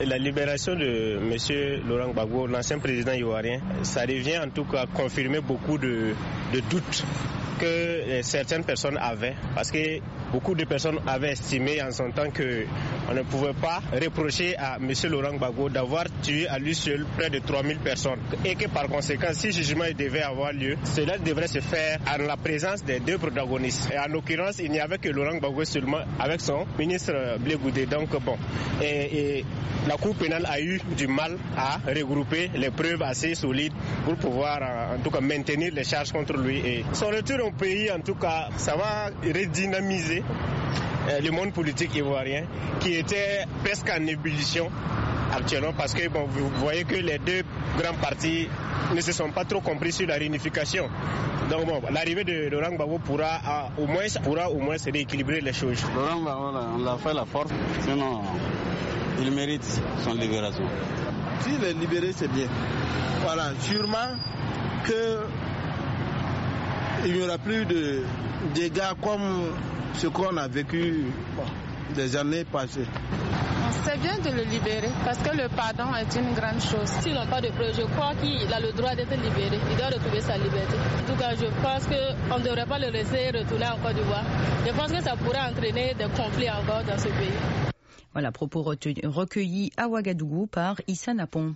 La libération de M. Laurent Gbagbo, l'ancien président ivoirien, ça devient en tout cas confirmer beaucoup de, de doutes que certaines personnes avaient, parce que beaucoup de personnes avaient estimé en son temps que on ne pouvait pas reprocher à M. Laurent Gbagbo d'avoir tué à lui seul près de 3000 personnes et que par conséquent, si jugement devait avoir lieu, cela devrait se faire en la présence des deux protagonistes. Et en l'occurrence, il n'y avait que Laurent Gbagbo seulement avec son ministre Blé Goudé. Donc bon, et, et la Cour pénale a eu du mal à regrouper les preuves assez solides pour pouvoir en tout cas maintenir les charges contre lui. Et son retour au pays, en tout cas, ça va redynamiser le monde politique ivoirien qui était presque en ébullition actuellement parce que bon, vous voyez que les deux grands partis ne se sont pas trop compris sur la réunification. Donc bon, l'arrivée de Laurent Gbagbo pourra au moins pourra au moins rééquilibrer les choses. Laurent Gbagbo, on l'a fait la force, sinon il mérite son libération. S'il est libéré, c'est bien. Voilà, sûrement que il n'y aura plus de dégâts comme ce qu'on a vécu des années passées. C'est bien de le libérer parce que le pardon est une grande chose. S'ils n'ont pas de preuve, je crois qu'il a le droit d'être libéré. Il doit retrouver sa liberté. En tout cas, je pense qu'on ne devrait pas le laisser retourner en Côte d'Ivoire. Je pense que ça pourrait entraîner des conflits encore dans ce pays. Voilà, propos recueillis à Ouagadougou par Issa Napon.